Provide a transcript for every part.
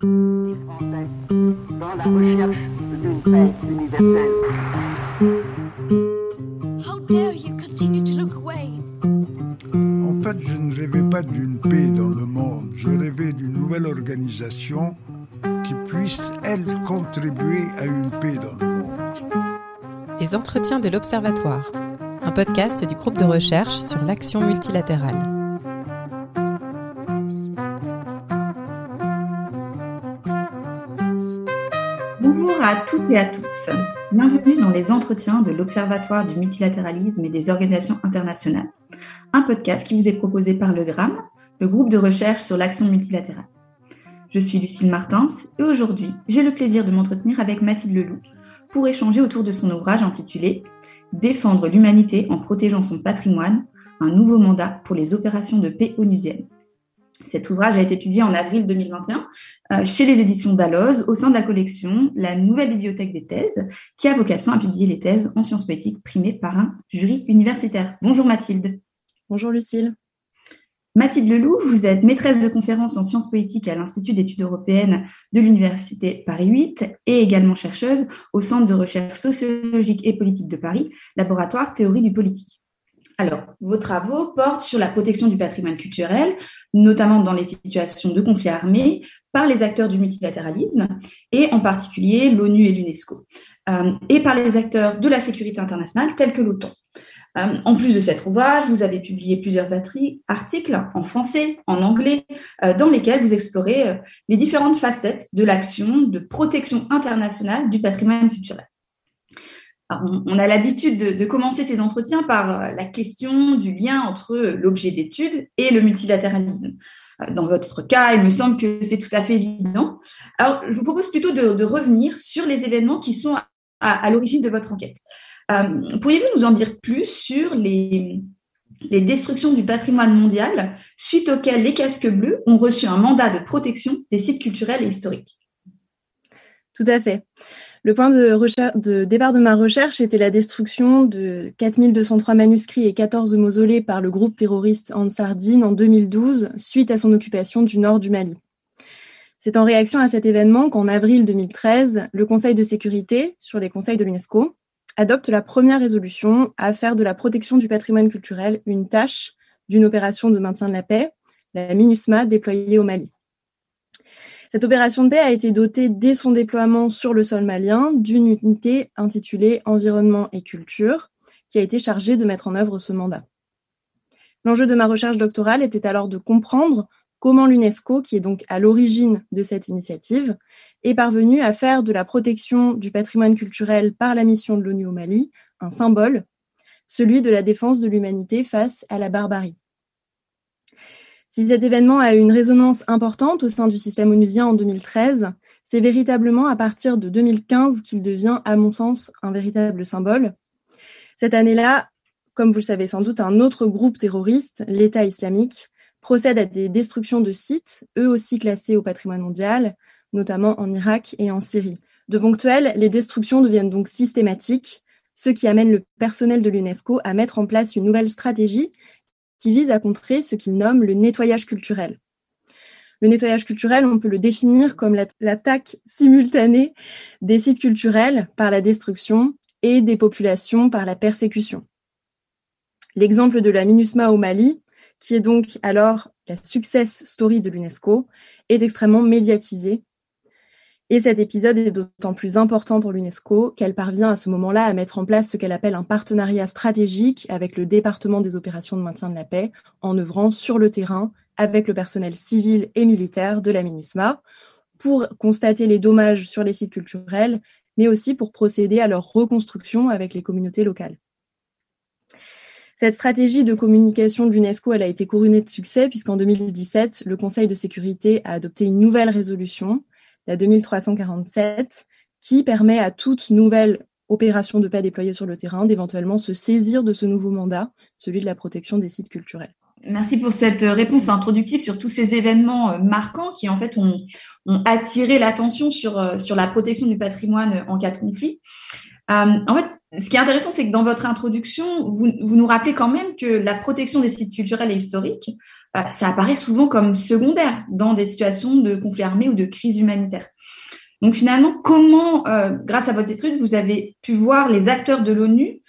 Français dans la recherche d'une paix universelle. How dare you continue to look away? En fait, je ne rêvais pas d'une paix dans le monde, je rêvais d'une nouvelle organisation qui puisse, elle, contribuer à une paix dans le monde. Les entretiens de l'Observatoire, un podcast du groupe de recherche sur l'action multilatérale. Bonjour à toutes et à tous. Bienvenue dans les entretiens de l'Observatoire du multilatéralisme et des organisations internationales, un podcast qui vous est proposé par le GRAM, le groupe de recherche sur l'action multilatérale. Je suis Lucille Martins et aujourd'hui, j'ai le plaisir de m'entretenir avec Mathilde Leloup pour échanger autour de son ouvrage intitulé Défendre l'humanité en protégeant son patrimoine, un nouveau mandat pour les opérations de paix onusiennes. Cet ouvrage a été publié en avril 2021 euh, chez les éditions Dalloz au sein de la collection La Nouvelle Bibliothèque des thèses, qui a vocation à publier les thèses en sciences poétiques primées par un jury universitaire. Bonjour Mathilde. Bonjour Lucille. Mathilde Leloup, vous êtes maîtresse de conférences en sciences poétiques à l'Institut d'études européennes de l'Université Paris 8 et également chercheuse au Centre de recherche sociologique et politique de Paris, laboratoire théorie du politique. Alors, vos travaux portent sur la protection du patrimoine culturel, notamment dans les situations de conflits armés, par les acteurs du multilatéralisme, et en particulier l'ONU et l'UNESCO, euh, et par les acteurs de la sécurité internationale tels que l'OTAN. Euh, en plus de cet ouvrage, vous avez publié plusieurs articles en français, en anglais, euh, dans lesquels vous explorez les différentes facettes de l'action de protection internationale du patrimoine culturel on a l'habitude de, commencer ces entretiens par euh, la question du lien entre l'objet d'étude et le multilatéralisme. Euh, dans votre cas, il me semble que c'est tout à fait évident. Alors, je vous propose plutôt de, revenir sur les événements qui sont à, l'origine de votre enquête. Euh, pourriez-vous nous en dire plus sur les destructions du patrimoine mondial suite auxquelles les casques bleus ont reçu un mandat de protection des sites culturels et historiques? Tout à fait. Le point de, départ de ma recherche était la destruction de 4203 manuscrits et 14 mausolées par le groupe terroriste Ansar Dine en 2012 suite à son occupation du nord du Mali. C'est en réaction à cet événement qu'en avril 2013, le Conseil de sécurité, sur les conseils de l'UNESCO, adopte la première résolution à faire de la protection du patrimoine culturel une tâche d'une opération de maintien de la paix, la MINUSMA déployée au Mali. Cette opération de paix a été dotée dès son déploiement sur le sol malien d'une unité intitulée Environnement et Culture, qui a été chargée de mettre en œuvre ce mandat. L'enjeu de ma recherche doctorale était alors de comprendre comment l'UNESCO, qui est donc à l'origine de cette initiative, est parvenu à faire de la protection du patrimoine culturel par la mission de l'ONU au Mali un symbole, celui de la défense de l'humanité face à la barbarie. Si cet événement a eu une résonance importante au sein du système onusien en 2013, c'est véritablement à partir de 2015 qu'il devient, à mon sens, un véritable symbole. Cette année-là, comme vous le savez sans doute, un autre groupe terroriste, l'État islamique, procède à des destructions de sites, eux aussi classés au patrimoine mondial, notamment en Irak et en Syrie. De ponctuel, les destructions deviennent donc systématiques, ce qui amène le personnel de l'UNESCO à mettre en place une nouvelle stratégie qui vise à contrer ce qu'il nomme le nettoyage culturel. Le nettoyage culturel, on peut le définir comme l'attaque simultanée des sites culturels par la destruction et des populations par la persécution. L'exemple de la MINUSMA au Mali, qui est donc alors la success story de l'UNESCO, est extrêmement médiatisé et cet épisode est d'autant plus important pour l'UNESCO qu'elle parvient à ce moment-là à mettre en place ce qu'elle appelle un partenariat stratégique avec le département des opérations de maintien de la paix, en œuvrant sur le terrain avec le personnel civil et militaire de la MINUSMA pour constater les dommages sur les sites culturels, mais aussi pour procéder à leur reconstruction avec les communautés locales. Cette stratégie de communication de l'UNESCO, elle a été couronnée de succès puisqu'en 2017, le Conseil de sécurité a adopté une nouvelle résolution la 2347, qui permet à toute nouvelle opération de paix déployée sur le terrain d'éventuellement se saisir de ce nouveau mandat, celui de la protection des sites culturels. Merci pour cette réponse introductive sur tous ces événements euh, marquants qui en fait ont, attiré l'attention sur, euh, sur la protection du patrimoine en cas de conflit. Euh, en fait, ce qui est intéressant, c'est que dans votre introduction, vous, vous, nous rappelez quand même que la protection des sites culturels et historiques ça apparaît souvent comme secondaire dans des situations de conflit armé ou de crise humanitaire. Donc finalement, comment, grâce à votre étude, vous avez pu voir les acteurs de l'ONU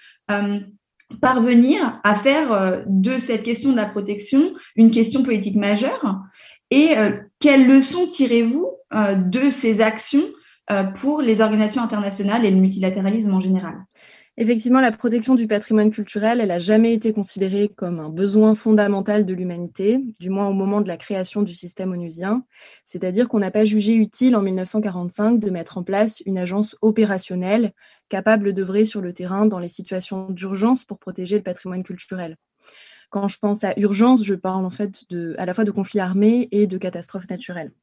parvenir à faire de cette question de la protection une question politique majeure? Et quelles leçons tirez-vous de ces actions pour les organisations internationales et le multilatéralisme en général? Effectivement, la protection du patrimoine culturel, elle n'a jamais été considérée comme un besoin fondamental de l'humanité, du moins au moment de la création du système onusien. C'est-à-dire qu'on n'a pas jugé utile en 1945 de mettre en place une agence opérationnelle capable d'œuvrer sur le terrain dans les situations d'urgence pour protéger le patrimoine culturel. Quand je pense à urgence, je parle en fait à la fois de conflits armés et de catastrophes naturelles.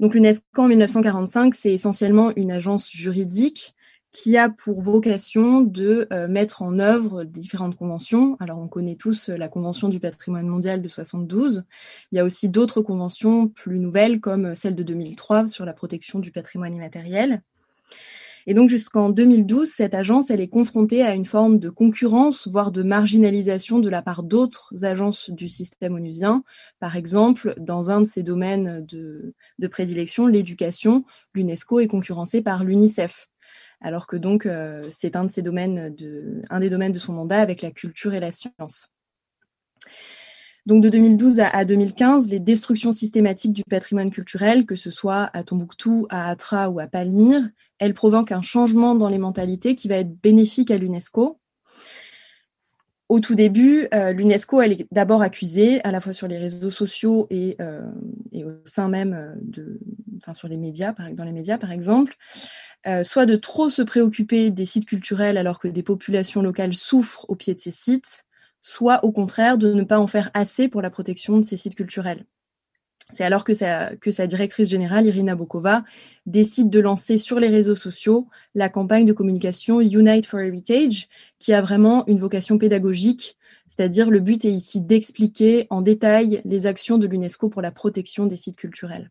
Donc l'UNESCO en 1945, c'est essentiellement une agence juridique qui a pour vocation de euh, mettre en œuvre différentes conventions. Alors, on connaît tous euh, la Convention du patrimoine mondial de 72. Il y a aussi d'autres conventions plus nouvelles, comme celle de 2003 sur la protection du patrimoine immatériel. Et donc, jusqu'en 2012, cette agence, elle est confrontée à une forme de concurrence, voire de marginalisation de la part d'autres agences du système onusien. Par exemple, dans un de ses domaines de prédilection, l'éducation, l'UNESCO est concurrencée par l'UNICEF alors que donc euh, c'est un un des domaines de son mandat avec la culture et la science. Donc de 2012 à, 2015, les destructions systématiques du patrimoine culturel, que ce soit à Tombouctou, à Atra ou à Palmyre, elles provoquent un changement dans les mentalités qui va être bénéfique à l'UNESCO. Au tout début, euh, l'UNESCO est d'abord accusée, à la fois sur les réseaux sociaux et, euh, au sein même de, sur les médias, dans les médias par exemple, euh, soit de trop se préoccuper des sites culturels alors que des populations locales souffrent au pied de ces sites, soit au contraire de ne pas en faire assez pour la protection de ces sites culturels. C'est alors que sa, directrice générale, Irina Bokova, décide de lancer sur les réseaux sociaux la campagne de communication Unite for Heritage, qui a vraiment une vocation pédagogique, c'est-à-dire le but est ici d'expliquer en détail les actions de l'UNESCO pour la protection des sites culturels,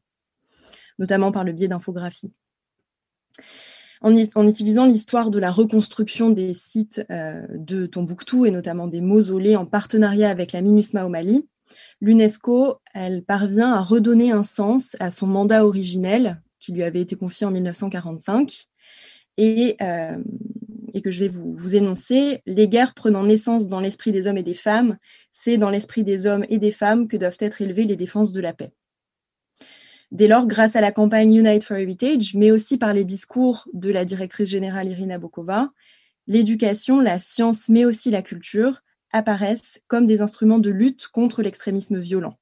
notamment par le biais d'infographies. En, utilisant l'histoire de la reconstruction des sites euh, de Tombouctou et notamment des mausolées en partenariat avec la MINUSMA au Mali, l'UNESCO, elle parvient à redonner un sens à son mandat originel qui lui avait été confié en 1945 et, euh, et que je vais vous énoncer. Les guerres prenant naissance dans l'esprit des hommes et des femmes, c'est dans l'esprit des hommes et des femmes que doivent être élevées les défenses de la paix. Dès lors, grâce à la campagne Unite for Heritage, mais aussi par les discours de la directrice générale Irina Bokova, l'éducation, la science, mais aussi la culture apparaissent comme des instruments de lutte contre l'extrémisme violent.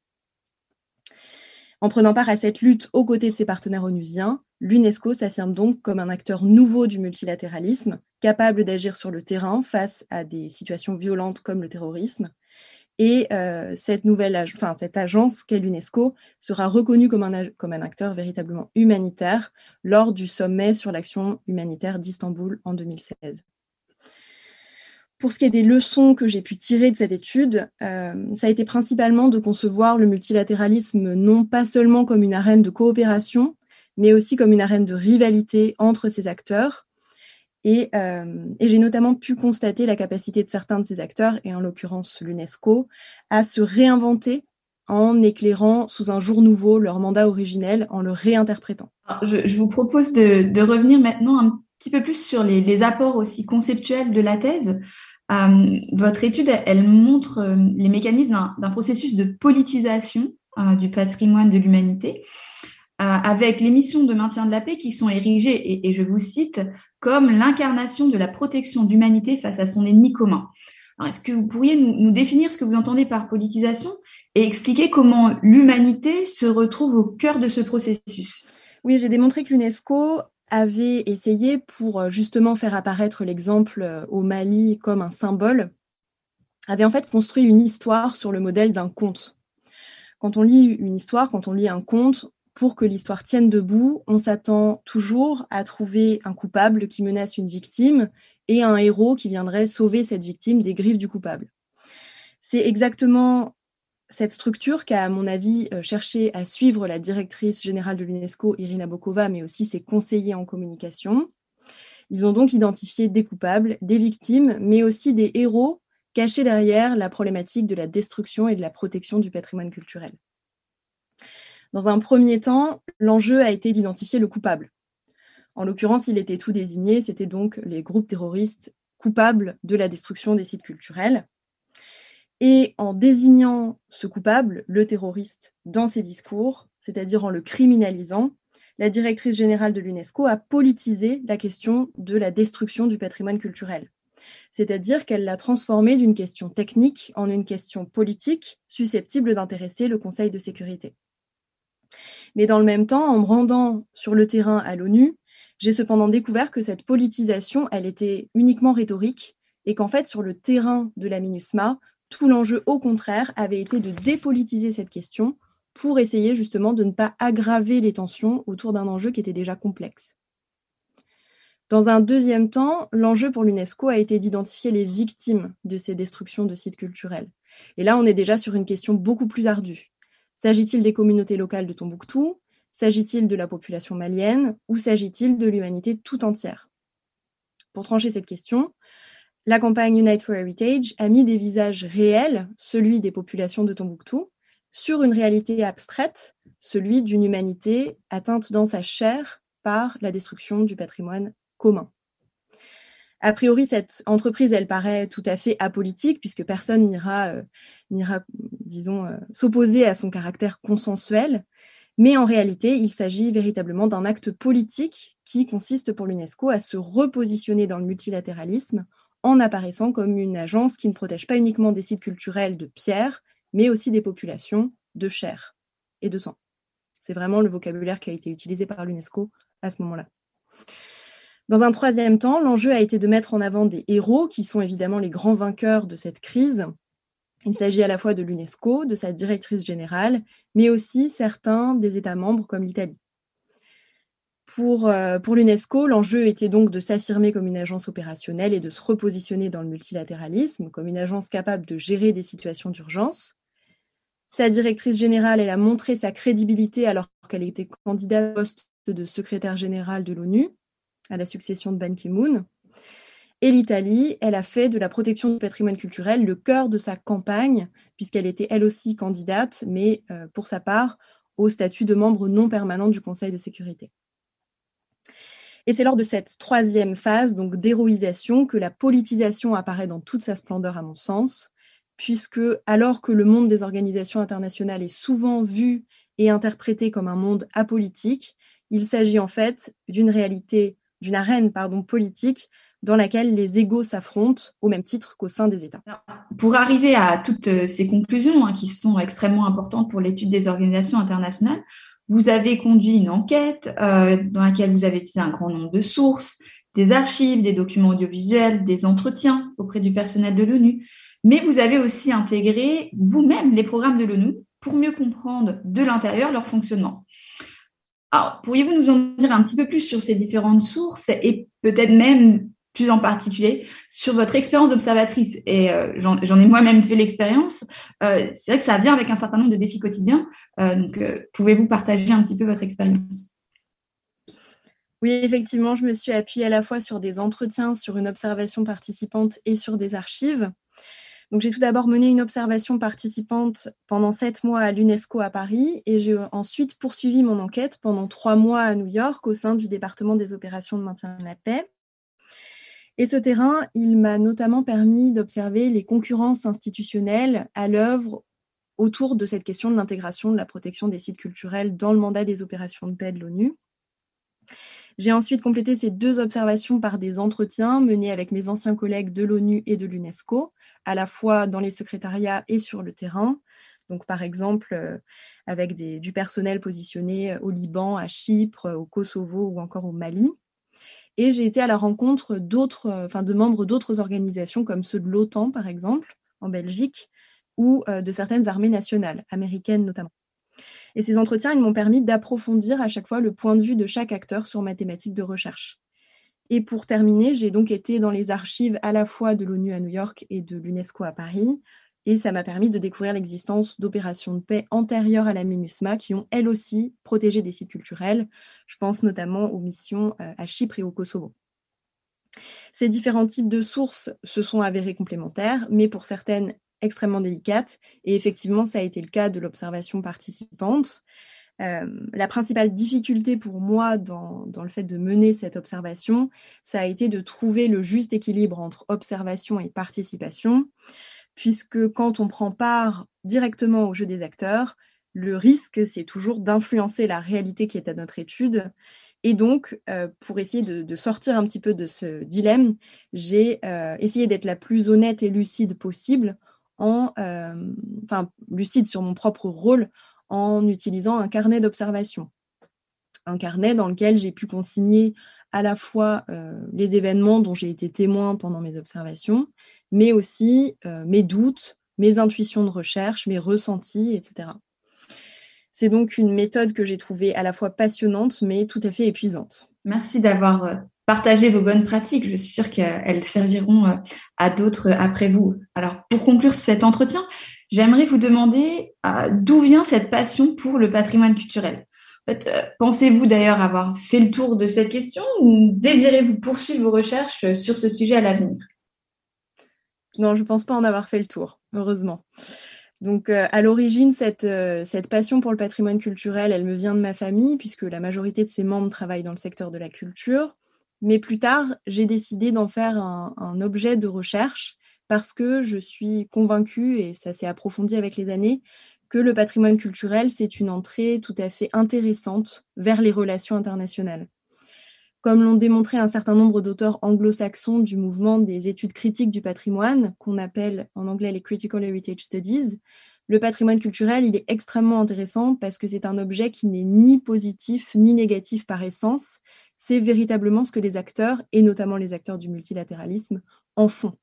En prenant part à cette lutte aux côtés de ses partenaires onusiens, l'UNESCO s'affirme donc comme un acteur nouveau du multilatéralisme, capable d'agir sur le terrain face à des situations violentes comme le terrorisme, et euh, cette nouvelle, agence qu'est l'UNESCO sera reconnue comme un, comme un acteur véritablement humanitaire lors du sommet sur l'action humanitaire d'Istanbul en 2016. Pour ce qui est des leçons que j'ai pu tirer de cette étude, euh, ça a été principalement de concevoir le multilatéralisme non pas seulement comme une arène de coopération, mais aussi comme une arène de rivalité entre ces acteurs, euh, et, j'ai notamment pu constater la capacité de certains de ces acteurs, et en l'occurrence l'UNESCO, à se réinventer en éclairant sous un jour nouveau leur mandat originel, en le réinterprétant. je, vous propose de, revenir maintenant un petit peu plus sur les, apports aussi conceptuels de la thèse. Euh, votre étude, elle, montre euh, les mécanismes d'un processus de politisation du patrimoine de l'humanité avec les missions de maintien de la paix qui sont érigées, et, je vous cite, comme l'incarnation de la protection d'humanité face à son ennemi commun. Est-ce que vous pourriez nous, définir ce que vous entendez par politisation et expliquer comment l'humanité se retrouve au cœur de ce processus? Oui, j'ai démontré que l'UNESCO avait essayé pour euh, justement faire apparaître l'exemple euh, au Mali comme un symbole, avait en fait construit une histoire sur le modèle d'un conte. Quand on lit une histoire, quand on lit un conte, pour que l'histoire tienne debout, on s'attend toujours à trouver un coupable qui menace une victime et un héros qui viendrait sauver cette victime des griffes du coupable. C'est exactement cette structure qu'a, à mon avis, euh, cherché à suivre la directrice générale de l'UNESCO, Irina Bokova, mais aussi ses conseillers en communication. Ils ont donc identifié des coupables, des victimes, mais aussi des héros caché derrière la problématique de la destruction et de la protection du patrimoine culturel. Dans un premier temps, l'enjeu a été d'identifier le coupable. En l'occurrence, il était tout désigné, c'était donc les groupes terroristes coupables de la destruction des sites culturels. Et en désignant ce coupable, le terroriste, dans ses discours, c'est-à-dire en le criminalisant, la directrice générale de l'UNESCO a politisé la question de la destruction du patrimoine culturel. C'est-à-dire qu'elle l'a transformé d'une question technique en une question politique susceptible d'intéresser le Conseil de sécurité. Mais dans le même temps, en me rendant sur le terrain à l'ONU, j'ai cependant découvert que cette politisation, elle était uniquement rhétorique et qu'en fait, sur le terrain de la MINUSMA, tout l'enjeu, au contraire, avait été de dépolitiser cette question pour essayer justement de ne pas aggraver les tensions autour d'un enjeu qui était déjà complexe. Dans un deuxième temps, l'enjeu pour l'UNESCO a été d'identifier les victimes de ces destructions de sites culturels. Et là, on est déjà sur une question beaucoup plus ardue. S'agit-il des communautés locales de Tombouctou? S'agit-il de la population malienne? Ou s'agit-il de l'humanité tout entière? Pour trancher cette question, la campagne Unite for Heritage a mis des visages réels, celui des populations de Tombouctou, sur une réalité abstraite, celui d'une humanité atteinte dans sa chair par la destruction du patrimoine commun. A priori, cette entreprise, elle paraît tout à fait apolitique puisque personne n'ira, euh, disons, euh, s'opposer à son caractère consensuel. Mais en réalité, il s'agit véritablement d'un acte politique qui consiste pour l'UNESCO à se repositionner dans le multilatéralisme en apparaissant comme une agence qui ne protège pas uniquement des sites culturels de pierre, mais aussi des populations de chair et de sang. C'est vraiment le vocabulaire qui a été utilisé par l'UNESCO à ce moment-là. Dans un troisième temps, l'enjeu a été de mettre en avant des héros qui sont évidemment les grands vainqueurs de cette crise. Il s'agit à la fois de l'UNESCO, de sa directrice générale, mais aussi certains des États membres comme l'Italie. Pour, euh, pour l'UNESCO, l'enjeu était donc de s'affirmer comme une agence opérationnelle et de se repositionner dans le multilatéralisme, comme une agence capable de gérer des situations d'urgence. Sa directrice générale, elle a montré sa crédibilité alors qu'elle était candidate au poste de secrétaire générale de l'ONU, à la succession de Ban Ki-moon. Et l'Italie, elle a fait de la protection du patrimoine culturel le cœur de sa campagne, puisqu'elle était elle aussi candidate, mais euh, pour sa part, au statut de membre non permanent du Conseil de sécurité. Et c'est lors de cette troisième phase, donc d'héroïsation, que la politisation apparaît dans toute sa splendeur, à mon sens, puisque alors que le monde des organisations internationales est souvent vu et interprété comme un monde apolitique, il s'agit en fait d'une réalité, d'une arène pardon, politique dans laquelle les égaux s'affrontent au même titre qu'au sein des États. pour arriver à toutes euh, ces conclusions hein, qui sont extrêmement importantes pour l'étude des organisations internationales, vous avez conduit une enquête euh, dans laquelle vous avez utilisé un grand nombre de sources, des archives, des documents audiovisuels, des entretiens auprès du personnel de l'ONU mais vous avez aussi intégré vous-même les programmes de l'ONU pour mieux comprendre de l'intérieur leur fonctionnement. Alors, pourriez-vous nous en dire un petit peu plus sur ces différentes sources et peut-être même plus en particulier sur votre expérience d'observatrice Et euh, j'en ai moi-même fait l'expérience. Euh, c'est vrai que ça vient avec un certain nombre de défis quotidiens. Euh, donc, pouvez-vous partager un petit peu votre expérience? Oui, effectivement, je me suis appuyée à la fois sur des entretiens, sur une observation participante et sur des archives. Donc j'ai tout d'abord mené une observation participante pendant sept mois à l'UNESCO à Paris et j'ai ensuite poursuivi mon enquête pendant trois mois à New York au sein du département des opérations de maintien de la paix. Et ce terrain, il m'a notamment permis d'observer les concurrences institutionnelles à l'œuvre autour de cette question de l'intégration de la protection des sites culturels dans le mandat des opérations de paix de l'ONU. J'ai ensuite complété ces deux observations par des entretiens menés avec mes anciens collègues de l'ONU et de l'UNESCO, à la fois dans les secrétariats et sur le terrain. Donc, par exemple, euh, avec du personnel positionné au Liban, à Chypre, au Kosovo ou encore au Mali. Et j'ai été à la rencontre euh, de membres d'autres organisations comme ceux de l'OTAN, par exemple, en Belgique, ou euh, de certaines armées nationales, américaines notamment. Et ces entretiens, ils m'ont permis d'approfondir à chaque fois le point de vue de chaque acteur sur ma thématique de recherche. Et pour terminer, j'ai donc été dans les archives à la fois de l'ONU à New York et de l'UNESCO à Paris. Et ça m'a permis de découvrir l'existence d'opérations de paix antérieures à la MINUSMA qui ont elles aussi protégé des sites culturels. Je pense notamment aux missions euh, à Chypre et au Kosovo. Ces différents types de sources se sont avérés complémentaires, mais pour certaines extrêmement délicates. Et effectivement, ça a été le cas de l'observation participante. Euh, la principale difficulté pour moi dans, dans, le fait de mener cette observation, ça a été de trouver le juste équilibre entre observation et participation, puisque quand on prend part directement au jeu des acteurs, le risque, c'est toujours d'influencer la réalité qui est à notre étude. Et donc, euh, pour essayer de, sortir un petit peu de ce dilemme, j'ai euh, essayé d'être la plus honnête et lucide possible, en, euh, enfin, lucide sur mon propre rôle, en utilisant un carnet d'observation. Un carnet dans lequel j'ai pu consigner à la fois euh, les événements dont j'ai été témoin pendant mes observations, mais aussi euh, mes doutes, mes intuitions de recherche, mes ressentis, etc. C'est donc une méthode que j'ai trouvée à la fois passionnante, mais tout à fait épuisante. Merci d'avoir euh, partagé vos bonnes pratiques. Je suis sûre qu'elles serviront à d'autres après vous. Alors, pour conclure cet entretien, j'aimerais vous demander d'où vient cette passion pour le patrimoine culturel? Euh, pensez-vous d'ailleurs avoir fait le tour de cette question ou désirez-vous poursuivre vos recherches sur ce sujet à l'avenir? Non, je ne pense pas en avoir fait le tour, heureusement. Donc, euh, à l'origine, cette, euh, cette passion pour le patrimoine culturel, elle me vient de ma famille, puisque la majorité de ses membres travaillent dans le secteur de la culture. Mais plus tard, j'ai décidé d'en faire un, un objet de recherche parce que je suis convaincue, et ça s'est approfondi avec les années, que le patrimoine culturel, c'est une entrée tout à fait intéressante vers les relations internationales. Comme l'ont démontré un certain nombre d'auteurs anglo-saxons du mouvement des études critiques du patrimoine, qu'on appelle en anglais les Critical Heritage Studies, le patrimoine culturel, il est extrêmement intéressant parce que c'est un objet qui n'est ni positif ni négatif par essence. C'est véritablement ce que les acteurs, et notamment les acteurs du multilatéralisme, en font.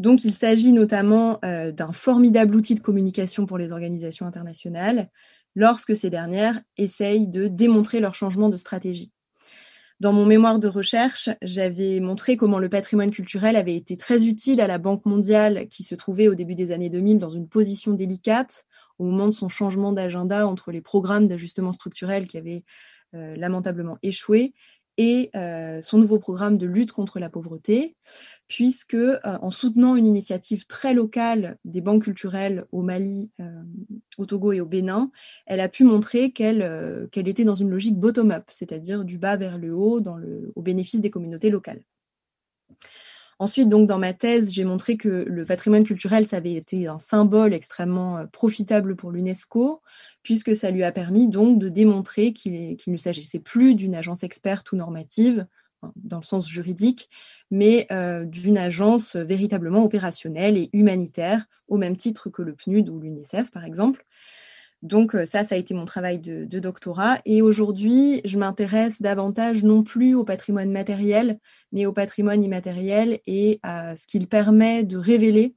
Donc, il s'agit notamment euh, d'un formidable outil de communication pour les organisations internationales lorsque ces dernières essayent de démontrer leur changement de stratégie. Dans mon mémoire de recherche, j'avais montré comment le patrimoine culturel avait été très utile à la Banque mondiale qui se trouvait au début des années 2000 dans une position délicate au moment de son changement d'agenda entre les programmes d'ajustement structurel qui avaient euh, lamentablement échoué et euh, son nouveau programme de lutte contre la pauvreté, puisque euh, en soutenant une initiative très locale des banques culturelles au Mali, euh, au Togo et au Bénin, elle a pu montrer qu'elle était dans une logique bottom-up, c'est-à-dire du bas vers le haut, au bénéfice des communautés locales. Ensuite, dans ma thèse, j'ai montré que le patrimoine culturel, ça avait été un symbole extrêmement euh, profitable pour l'UNESCO, puisque ça lui a permis donc de démontrer qu'il qu ne s'agissait plus d'une agence experte ou normative, dans le sens juridique, mais euh, d'une agence véritablement opérationnelle et humanitaire, au même titre que le PNUD ou l'UNICEF, par exemple. Donc euh, ça, ça a été mon travail de, de doctorat. Et aujourd'hui, je m'intéresse davantage non plus au patrimoine matériel, mais au patrimoine immatériel et à ce qu'il permet de révéler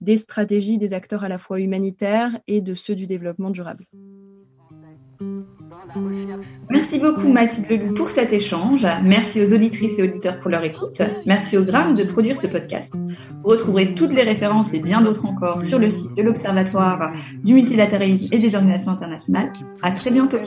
des stratégies des acteurs à la fois humanitaires et de ceux du développement durable. Merci beaucoup Mathilde Leloup pour cet échange. Merci aux auditrices et auditeurs pour leur écoute. Merci au Gramme de produire ce podcast. Vous retrouverez toutes les références et bien d'autres encore sur le site de l'Observatoire du multilatéralisme et des organisations internationales. À très bientôt.